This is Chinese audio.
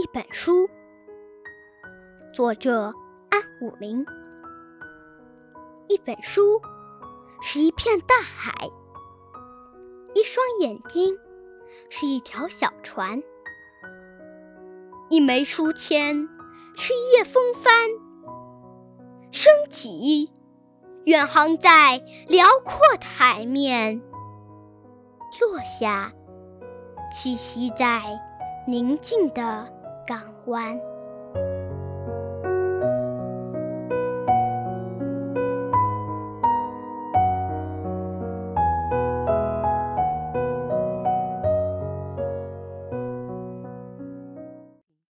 一本书，作者安武林。一本书是一片大海，一双眼睛是一条小船，一枚书签是一叶风帆，升起，远航在辽阔的海面，落下，栖息在。宁静的港湾。